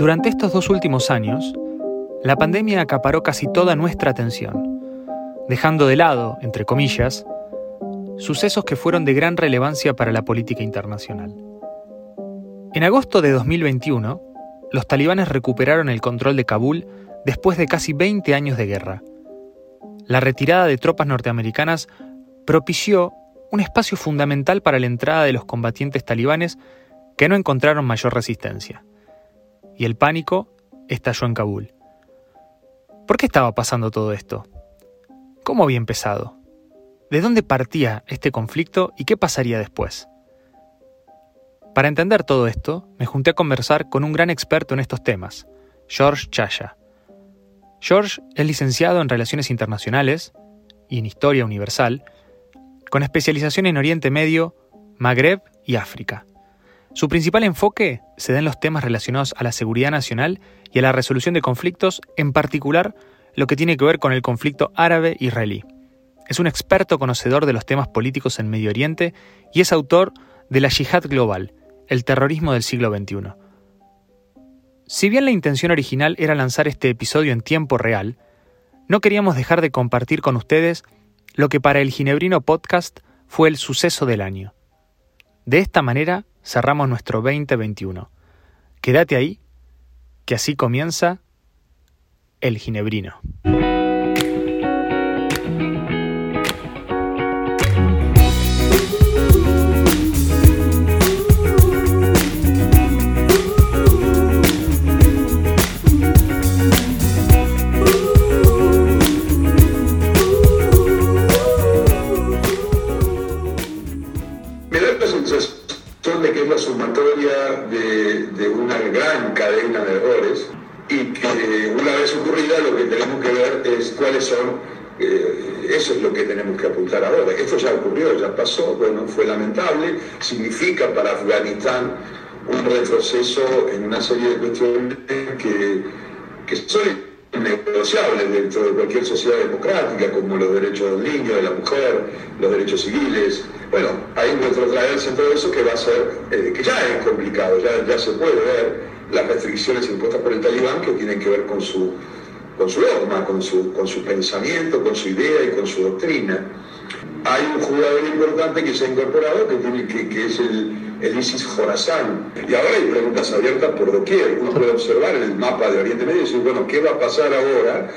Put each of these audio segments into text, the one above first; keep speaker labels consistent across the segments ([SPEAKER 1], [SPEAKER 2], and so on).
[SPEAKER 1] Durante estos dos últimos años, la pandemia acaparó casi toda nuestra atención, dejando de lado, entre comillas, sucesos que fueron de gran relevancia para la política internacional. En agosto de 2021, los talibanes recuperaron el control de Kabul después de casi 20 años de guerra. La retirada de tropas norteamericanas propició un espacio fundamental para la entrada de los combatientes talibanes que no encontraron mayor resistencia. Y el pánico estalló en Kabul. ¿Por qué estaba pasando todo esto? ¿Cómo había empezado? ¿De dónde partía este conflicto y qué pasaría después? Para entender todo esto, me junté a conversar con un gran experto en estos temas, George Chaya. George es licenciado en Relaciones Internacionales y en Historia Universal, con especialización en Oriente Medio, Magreb y África. Su principal enfoque se da en los temas relacionados a la seguridad nacional y a la resolución de conflictos, en particular lo que tiene que ver con el conflicto árabe-israelí. Es un experto conocedor de los temas políticos en Medio Oriente y es autor de La Yihad Global, el terrorismo del siglo XXI. Si bien la intención original era lanzar este episodio en tiempo real, no queríamos dejar de compartir con ustedes lo que para el Ginebrino Podcast fue el suceso del año. De esta manera cerramos nuestro 2021. Quédate ahí, que así comienza el Ginebrino.
[SPEAKER 2] Afganistán un retroceso en una serie de cuestiones que, que son negociables dentro de cualquier sociedad democrática, como los derechos del niño, de la mujer, los derechos civiles. Bueno, hay nuestro traerse en todo eso que va a ser, eh, que ya es complicado, ya, ya se puede ver las restricciones impuestas por el talibán que tienen que ver con su, con su dogma, con su, con su pensamiento, con su idea y con su doctrina hay un jugador importante que se ha incorporado que, tiene, que, es el, el ISIS Jorazán. Y ahora hay preguntas abiertas por doquier. Uno puede observar el mapa de Oriente Medio y decir, bueno, ¿qué va a pasar ahora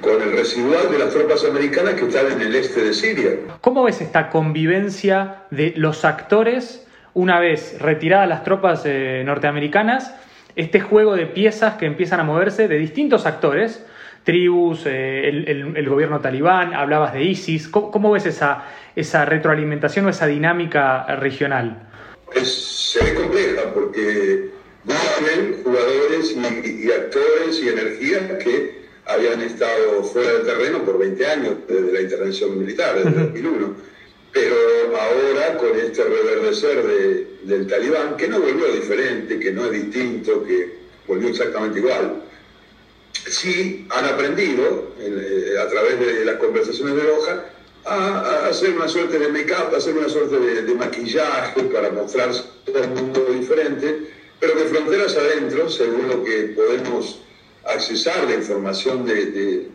[SPEAKER 2] con el residual de las tropas americanas que están en el este de Siria?
[SPEAKER 1] ¿Cómo ves esta convivencia de los actores una vez retiradas las tropas eh, norteamericanas? Este juego de piezas que empiezan a moverse de distintos actores tribus, eh, el, gobierno talibán, hablabas de ISIS. ¿Cómo, ves esa, esa retroalimentación o esa dinámica regional?
[SPEAKER 2] Se ve compleja porque hay jugadores y, actores y energías que habían estado fuera del terreno por 20 años desde la intervención militar, desde 2001. Pero ahora con este reverdecer del talibán, que no volvió diferente, que no es distinto, que volvió exactamente igual, sí han aprendido, eh, a través de las conversaciones de Loja, a, hacer una suerte de make-up, a hacer una suerte de, maquillaje para mostrarse el mundo diferente, pero que fronteras adentro, según lo que podemos accesar de información de,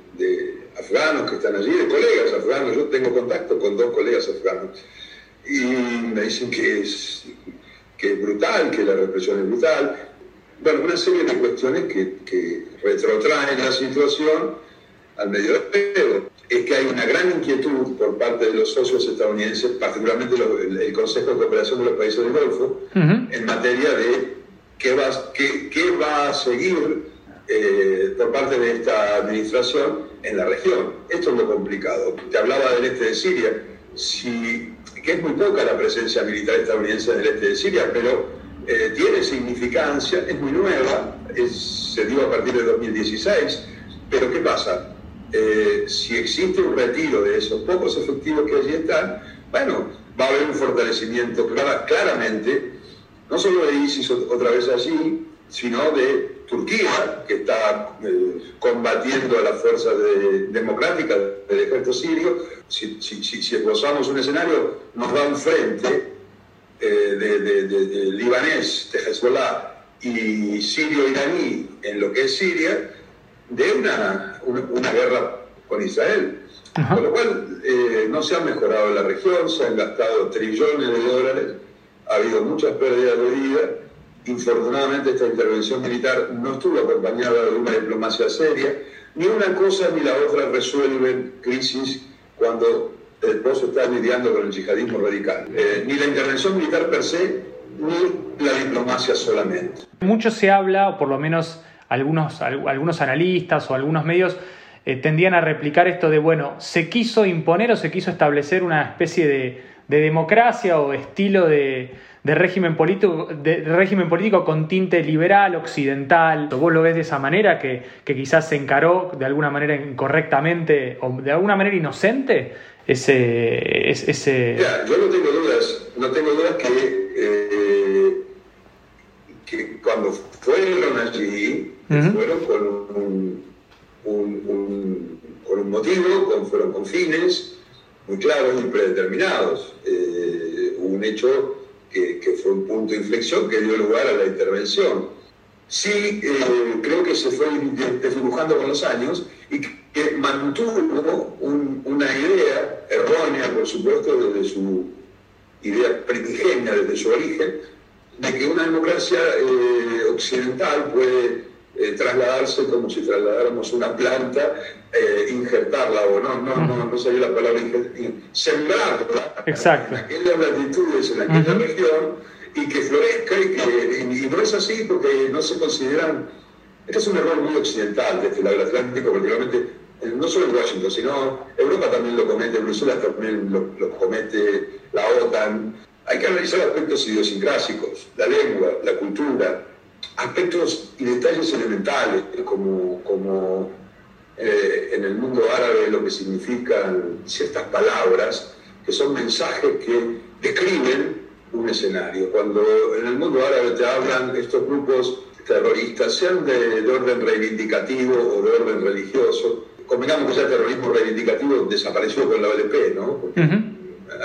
[SPEAKER 2] afganos que están allí, de colegas afganos, yo tengo contacto con dos colegas afganos, y me dicen que es, que es brutal, que la represión es brutal, bueno, una serie de cuestiones que, que retrotraen la situación al medio de Es que hay una gran inquietud por parte de los socios estadounidenses, particularmente el, Consejo de Cooperación de los Países del Golfo, en materia de qué va, qué, qué va a seguir eh, por parte de esta administración en la región. Esto es lo complicado. Te hablaba del este de Siria, si, que es muy poca la presencia militar estadounidense en el este de Siria, pero eh, tiene significancia, es muy nueva, se dio a partir de 2016, pero ¿qué pasa? Eh, si existe un retiro de esos pocos efectivos que allí están, bueno, va a haber un fortalecimiento claramente, no solo de ISIS otra vez allí, sino de Turquía, que está eh, combatiendo a las fuerzas democráticas del ejército sirio. Si, si, si esbozamos un escenario, nos da un frente eh, de, libanés, de Hezbollah, y sirio-iraní en lo que es Siria de una, una, guerra con Israel. Con lo cual eh, no se ha mejorado la región, se han gastado trillones de dólares, ha habido muchas pérdidas de vida. Infortunadamente esta intervención militar no estuvo acompañada de una diplomacia seria. Ni una cosa ni la otra resuelven crisis cuando el esposo está lidiando con el yihadismo radical. Eh, ni la intervención militar per se, ni la diplomacia solamente.
[SPEAKER 1] Mucho se habla, o por lo menos algunos, algunos analistas o algunos medios eh, tendían a replicar esto de, bueno, se quiso imponer o se quiso establecer una especie de, democracia o estilo de, régimen político, de régimen político con tinte liberal, occidental. ¿Vos lo ves de esa manera, que, quizás se encaró de alguna manera incorrectamente o de alguna manera inocente ese... ese...
[SPEAKER 2] yo no tengo dudas, no tengo dudas que eh, que cuando fueron allí, fueron con un, con un motivo, con, fueron con fines muy claros y predeterminados. Eh, un hecho que, que, fue un punto de inflexión que dio lugar a la intervención. Sí, eh, creo que se fue desdibujando con los años y que mantuvo una idea errónea, por supuesto, desde su idea primigenia, desde su origen, de que una democracia eh, occidental puede eh, trasladarse como si trasladáramos una planta, eh, injertarla, o no, no, no, no sabía la palabra, sembrarla
[SPEAKER 1] Exacto.
[SPEAKER 2] en aquellas latitudes, en aquella región, y que florezca, y, que, y, no es así porque no se consideran, este es un error muy occidental desde el Atlántico, particularmente no solo en Washington, sino Europa también lo comete, Bruselas también lo, lo comete, la OTAN, hay que analizar aspectos idiosincrásicos, la lengua, la cultura, aspectos y detalles elementales, como, como eh, en el mundo árabe lo que significan ciertas palabras, que son mensajes que describen un escenario. Cuando en el mundo árabe te hablan estos grupos terroristas, sean de, orden reivindicativo o de orden religioso, combinamos que ya el terrorismo reivindicativo desapareció con la OLP, ¿no?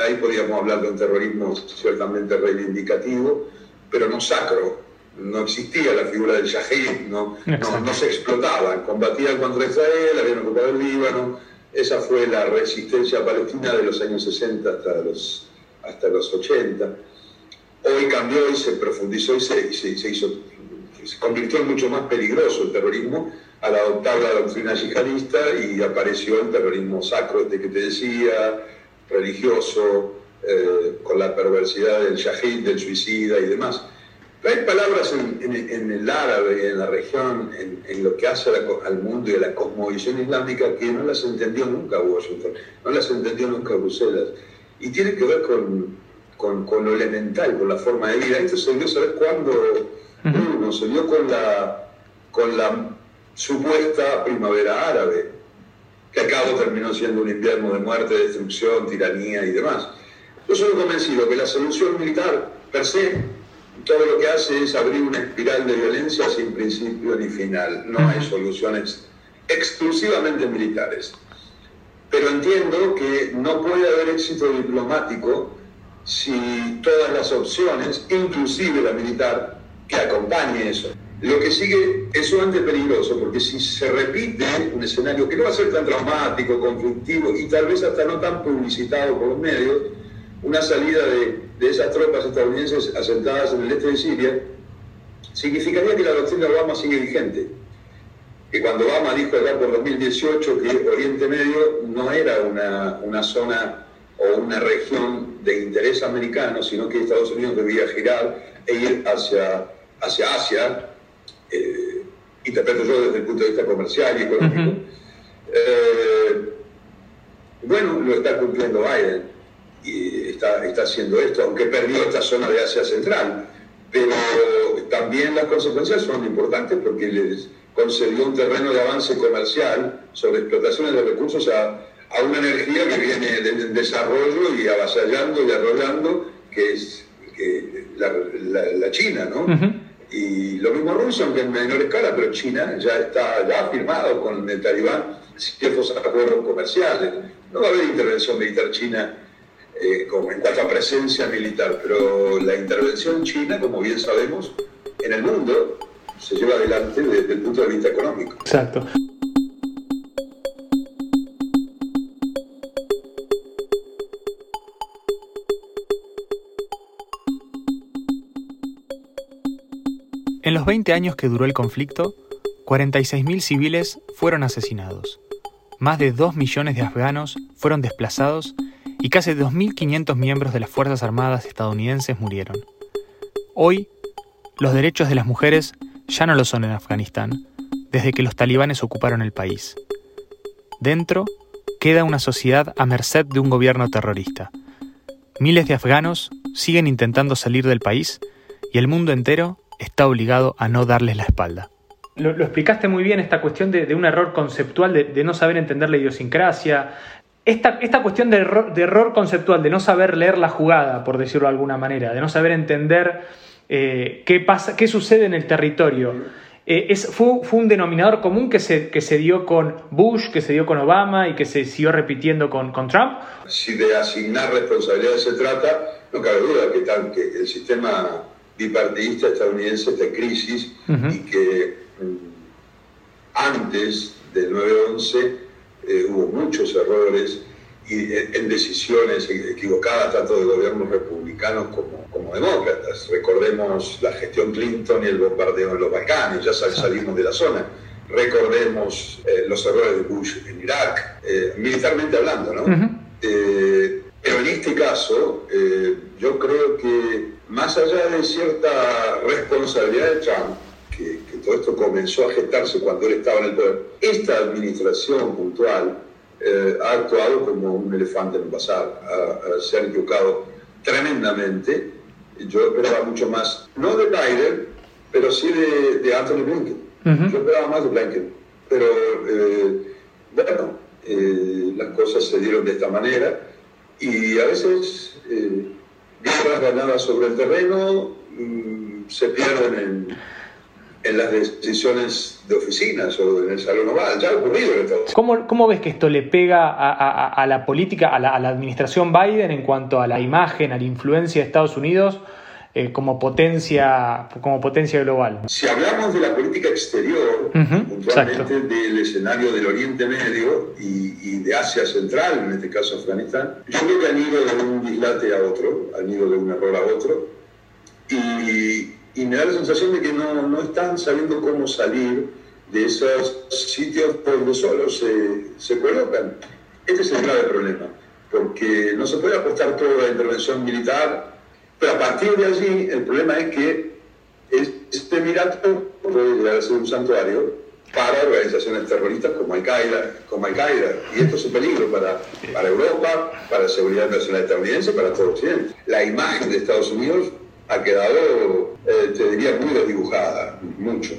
[SPEAKER 2] Ahí podríamos hablar de un terrorismo ciertamente reivindicativo, pero no sacro. No existía la figura del Shahid, no, no, se explotaban, combatían contra Israel, habían ocupado el Líbano. Esa fue la resistencia palestina de los años 60 hasta los, hasta los 80. Hoy cambió y se profundizó y se, se, hizo, se convirtió en mucho más peligroso el terrorismo al adoptar la doctrina yihadista y apareció el terrorismo sacro, este que te decía, religioso, eh, con la perversidad del shahid, del suicida y demás. Pero hay palabras en, el árabe y en la región, en, lo que hace al mundo y a la cosmovisión islámica, que no las entendió nunca Washington, no las entendió nunca Bruselas. Y tiene que ver con, con, lo elemental, con la forma de vida. Esto se dio, ¿sabes cuándo? Uh se dio con la, con la supuesta primavera árabe que a cabo terminó siendo un invierno de muerte, destrucción, tiranía y demás. Yo soy convencido que la solución militar, per se, todo lo que hace es abrir una espiral de violencia sin principio ni final. No hay soluciones exclusivamente militares. Pero entiendo que no puede haber éxito diplomático si todas las opciones, inclusive la militar, que acompañe eso, lo que sigue es sumamente peligroso, porque si se repite un escenario que no va a ser tan traumático, conflictivo y tal vez hasta no tan publicitado por los medios, una salida de, de esas tropas estadounidenses asentadas en el este de Siria, significaría que la doctrina Obama sigue vigente. Que cuando Obama dijo allá por 2018 que Oriente Medio no era una, una zona o una región de interés americano, sino que Estados Unidos debía girar e ir hacia, hacia Asia, eh, interpreto yo desde el punto de vista comercial y económico, eh, bueno, lo está cumpliendo Biden y está, está haciendo esto, aunque perdió esta zona de Asia Central, pero también las consecuencias son importantes porque les concedió un terreno de avance comercial sobre explotaciones de recursos a, a una energía que viene de, desarrollo y avasallando y arrollando, que es que la, la, China, ¿no? Y lo mismo Rusia, aunque en menor escala, pero China ya está ya ha firmado con el talibán ciertos acuerdos comerciales. No va a haber intervención militar china eh, como en cuanto presencia militar, pero la intervención china, como bien sabemos, en el mundo se lleva adelante desde el punto de vista económico.
[SPEAKER 1] Exacto. En los 20 años que duró el conflicto, 46.000 civiles fueron asesinados. Más de 2 millones de afganos fueron desplazados y casi 2.500 miembros de las Fuerzas Armadas estadounidenses murieron. Hoy, los derechos de las mujeres ya no lo son en Afganistán, desde que los talibanes ocuparon el país. Dentro, queda una sociedad a merced de un gobierno terrorista. Miles de afganos siguen intentando salir del país y el mundo entero está obligado a no darles la espalda. Lo, explicaste muy bien, esta cuestión de, un error conceptual, de, no saber entender la idiosincrasia. Esta, esta cuestión de error, conceptual, de no saber leer la jugada, por decirlo de alguna manera, de no saber entender eh, qué, pasa, qué sucede en el territorio. Eh, es, fue, fue, un denominador común que se, que se dio con Bush, que se dio con Obama y que se siguió repitiendo con, con Trump.
[SPEAKER 2] Si de asignar responsabilidades se trata, no cabe duda que, tal, que el sistema bipartidista estadounidense de crisis y que mm, antes del 9-11 eh, hubo muchos errores y eh, en decisiones equivocadas tanto de gobiernos republicanos como, como demócratas. Recordemos la gestión Clinton y el bombardeo en los Balcanes, ya salimos de la zona. Recordemos eh, los errores de Bush en Irak, militarmente hablando, ¿no? Caso, yo creo que más allá de cierta responsabilidad de Trump, que, todo esto comenzó a gestarse cuando él estaba en el poder, esta administración puntual eh, ha actuado como un elefante en el pasado, se ha equivocado tremendamente. Yo esperaba mucho más, no de Biden, pero sí de, Anthony Blinken. Yo esperaba más de Blinken. Pero eh, bueno, eh, las cosas se dieron de esta manera y a veces guerras ganadas sobre el terreno mm, se pierden en, las decisiones de oficinas o en el salón oval. Ya ha ocurrido en Estados
[SPEAKER 1] ¿Cómo, ¿Cómo ves que esto le pega a, la política, a la, administración Biden en cuanto a la imagen, a la influencia de Estados Unidos? Eh, como, potencia, como potencia global.
[SPEAKER 2] Si hablamos de la política exterior, puntualmente del escenario del Oriente Medio y, y, de Asia Central, en este caso Afganistán, yo creo que han ido de un dislate a otro, han ido de un error a otro, y, y me da la sensación de que no, no, están sabiendo cómo salir de esos sitios por donde solo se, se colocan. Este es el grave problema, porque no se puede apostar toda la intervención militar pero a partir de allí, el problema es que este Emirato puede llegar a ser un santuario para organizaciones terroristas como Al-Qaeda, como Al y esto es un peligro para, para Europa, para la seguridad nacional estadounidense, para todo Occidente. La imagen de Estados Unidos ha quedado, eh, te diría, muy desdibujada, mucho.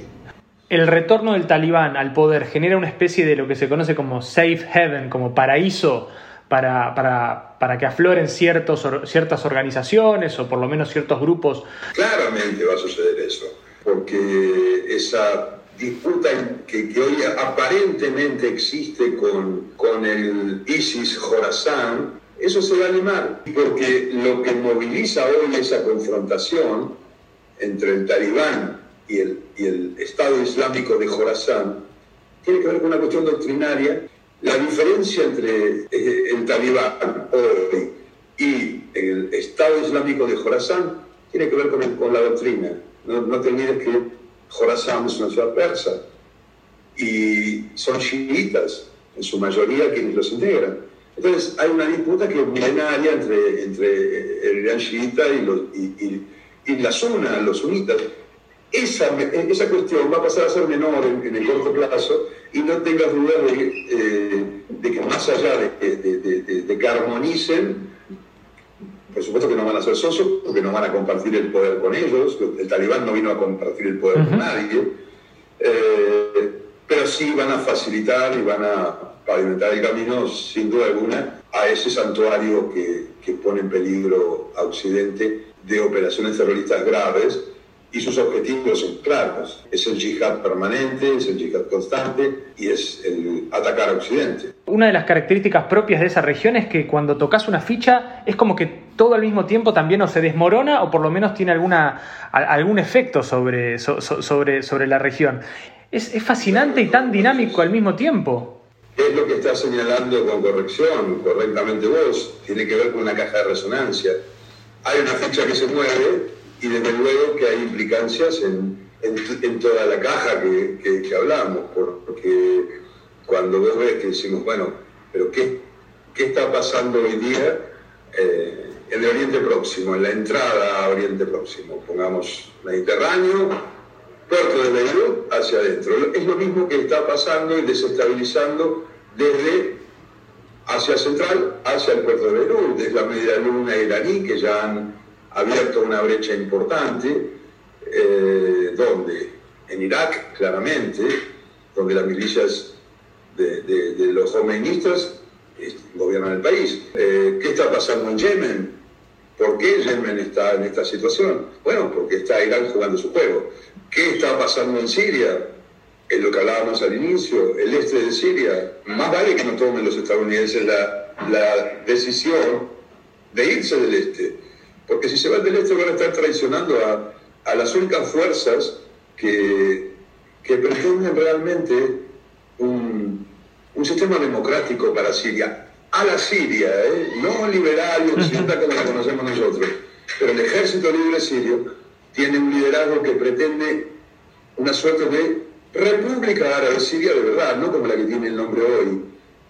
[SPEAKER 1] El retorno del talibán al poder genera una especie de lo que se conoce como safe haven, como paraíso para, para, para que afloren ciertos, ciertas organizaciones o por lo menos ciertos grupos.
[SPEAKER 2] Claramente va a suceder eso, porque esa disputa que, que hoy aparentemente existe con, con el ISIS Jorazán, eso se va a animar, porque lo que moviliza hoy esa confrontación entre el talibán y el, y el Estado Islámico de Jorazán tiene que ver con una cuestión doctrinaria la diferencia entre eh, el talibán hoy y el Estado Islámico de Jorazán tiene que ver con, la doctrina. No, te olvides que Jorazán es una ciudad persa y son chiitas, en su mayoría quienes los integran. Entonces hay una disputa que es milenaria entre, entre el Irán chiita y, los, y, y, la zona, los sunitas. Esa, esa cuestión va a pasar a ser menor en, en el corto plazo y no tengas duda de, eh, de, que más allá de, de, que armonicen, por supuesto que no van a ser socios porque no van a compartir el poder con ellos, el talibán no vino a compartir el poder con nadie, eh, pero sí van a facilitar y van a pavimentar el camino, sin duda alguna, a ese santuario que, que pone en peligro a Occidente de operaciones terroristas graves y sus objetivos son claros. Es el yihad permanente, es el yihad constante y es el atacar a Occidente.
[SPEAKER 1] Una de las características propias de esa región es que cuando tocas una ficha es como que todo al mismo tiempo también o se desmorona o por lo menos tiene alguna, algún efecto sobre, sobre, sobre la región. Es, es fascinante y tan dinámico al mismo tiempo.
[SPEAKER 2] Es lo que estás señalando con corrección, correctamente vos, tiene que ver con una caja de resonancia. Hay una ficha que se mueve y desde luego que hay implicancias en, en, toda la caja que, que, hablamos, porque cuando vos ves que decimos, bueno, pero ¿qué, qué está pasando hoy día eh, en Oriente Próximo, en la entrada a Oriente Próximo? Pongamos Mediterráneo, puerto de Beirut hacia adentro. Es lo mismo que está pasando y desestabilizando desde Asia Central hacia el puerto de Beirut, desde la media luna iraní, que ya han abierto una brecha importante, eh, donde en Irak, claramente, donde las milicias de, los jomenistas gobiernan el país. Eh, ¿Qué está pasando en Yemen? ¿Por qué Yemen está en esta situación? Bueno, porque está Irán jugando su juego. ¿Qué está pasando en Siria? Es lo que hablábamos al inicio, el este de Siria. Más vale que no tomen los estadounidenses la, la decisión de irse del este porque si se van del este van a estar traicionando a, las únicas fuerzas que, que pretenden realmente un, sistema democrático para Siria. A la Siria, ¿eh? no liberal y occidental como la conocemos nosotros. Pero el ejército libre sirio tiene un liderazgo que pretende una suerte de república árabe siria de verdad, no como la que tiene el nombre hoy.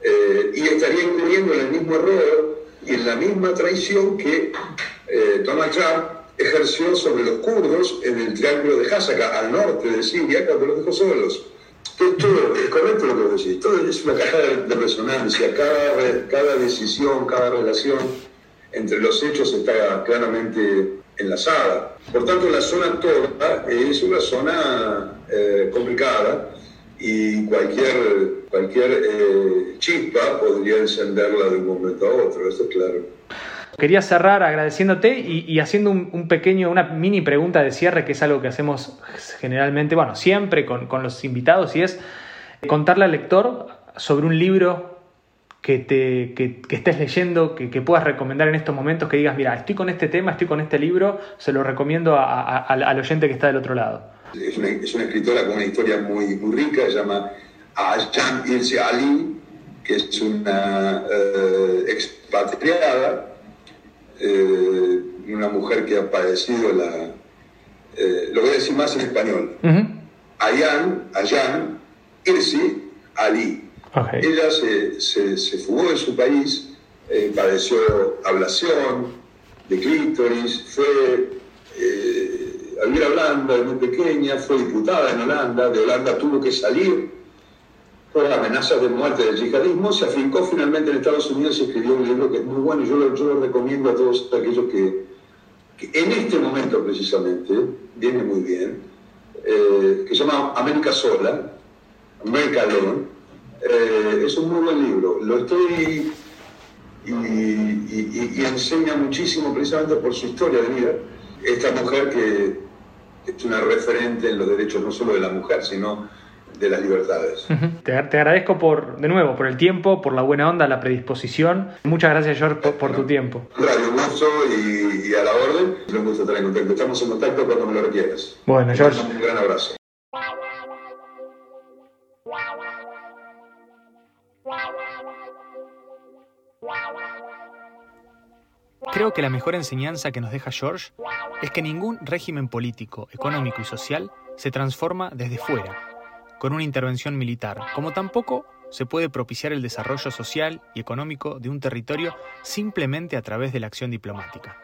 [SPEAKER 2] Eh, y estaría incurriendo en el mismo error y en la misma traición que eh, Donald Trump ejerció sobre los kurdos en el triángulo de Hasaka, al norte de Siria, cuando los dejó solos. Todo, es correcto lo que vos decís, todo es una caja de, resonancia, cada, cada decisión, cada relación entre los hechos está claramente enlazada. Por tanto, la zona toda es una zona eh, complicada y cualquier, cualquier eh, chispa podría encenderla de un momento a otro, esto es claro.
[SPEAKER 1] Quería cerrar agradeciéndote y, haciendo un, pequeño, una mini pregunta de cierre, que es algo que hacemos generalmente, bueno, siempre con, los invitados, y es contarle al lector sobre un libro que, te, que, estés leyendo, que, puedas recomendar en estos momentos, que digas, mira, estoy con este tema, estoy con este libro, se lo recomiendo al oyente que está del otro lado.
[SPEAKER 2] Es una, escritora con una historia muy, muy rica, se llama Ajahn Ilse Ali, que es una eh, expatriada eh, una mujer que ha padecido la... Eh, lo voy a decir más en español. Ayan, Ayan, Irsi, Ali. Ella se, se, fugó de su país, eh, padeció ablación de clítoris, fue a vivir a Holanda muy pequeña, fue diputada en Holanda, de Holanda tuvo que salir por amenazas de muerte del yihadismo, se afincó finalmente en Estados Unidos y escribió un libro que es muy bueno y yo lo, recomiendo a todos aquellos que, en este momento precisamente viene muy bien, eh, que se llama América Sola, América Alone. Eh, es un muy buen libro. Lo estoy y, y, enseña muchísimo precisamente por su historia de vida. Esta mujer que es una referente en los derechos no solo de la mujer, sino de las libertades.
[SPEAKER 1] te, agradezco por, de nuevo, por el tiempo, por la buena onda, la predisposición. Muchas gracias, George, por, tu tiempo.
[SPEAKER 2] Radio gusto y, a la orden. Un gusto estar en contacto. Estamos en contacto cuando me lo requieras.
[SPEAKER 1] Bueno, George.
[SPEAKER 2] Un gran abrazo.
[SPEAKER 1] Creo que la mejor enseñanza que nos deja George es que ningún régimen político, económico y social se transforma desde fuera, con una intervención militar, como tampoco se puede propiciar el desarrollo social y económico de un territorio simplemente a través de la acción diplomática.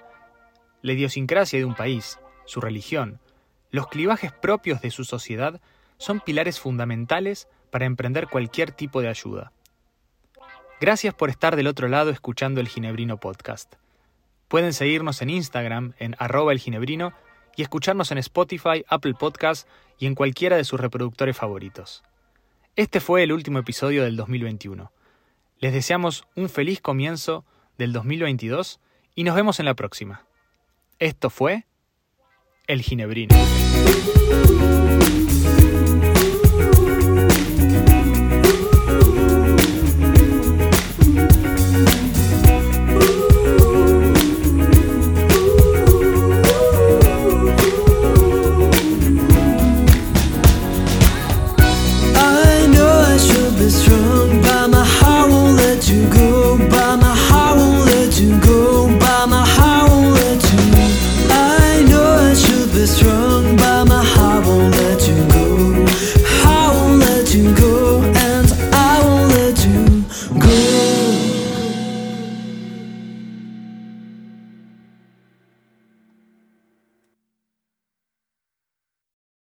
[SPEAKER 1] La idiosincrasia de un país, su religión, los clivajes propios de su sociedad son pilares fundamentales para emprender cualquier tipo de ayuda. Gracias por estar del otro lado escuchando el Ginebrino Podcast. Pueden seguirnos en Instagram en arroba el ginebrino y escucharnos en Spotify, Apple Podcasts y en cualquiera de sus reproductores favoritos. Este fue el último episodio del 2021. Les deseamos un feliz comienzo del 2022 y nos vemos en la próxima. Esto fue El Ginebrino.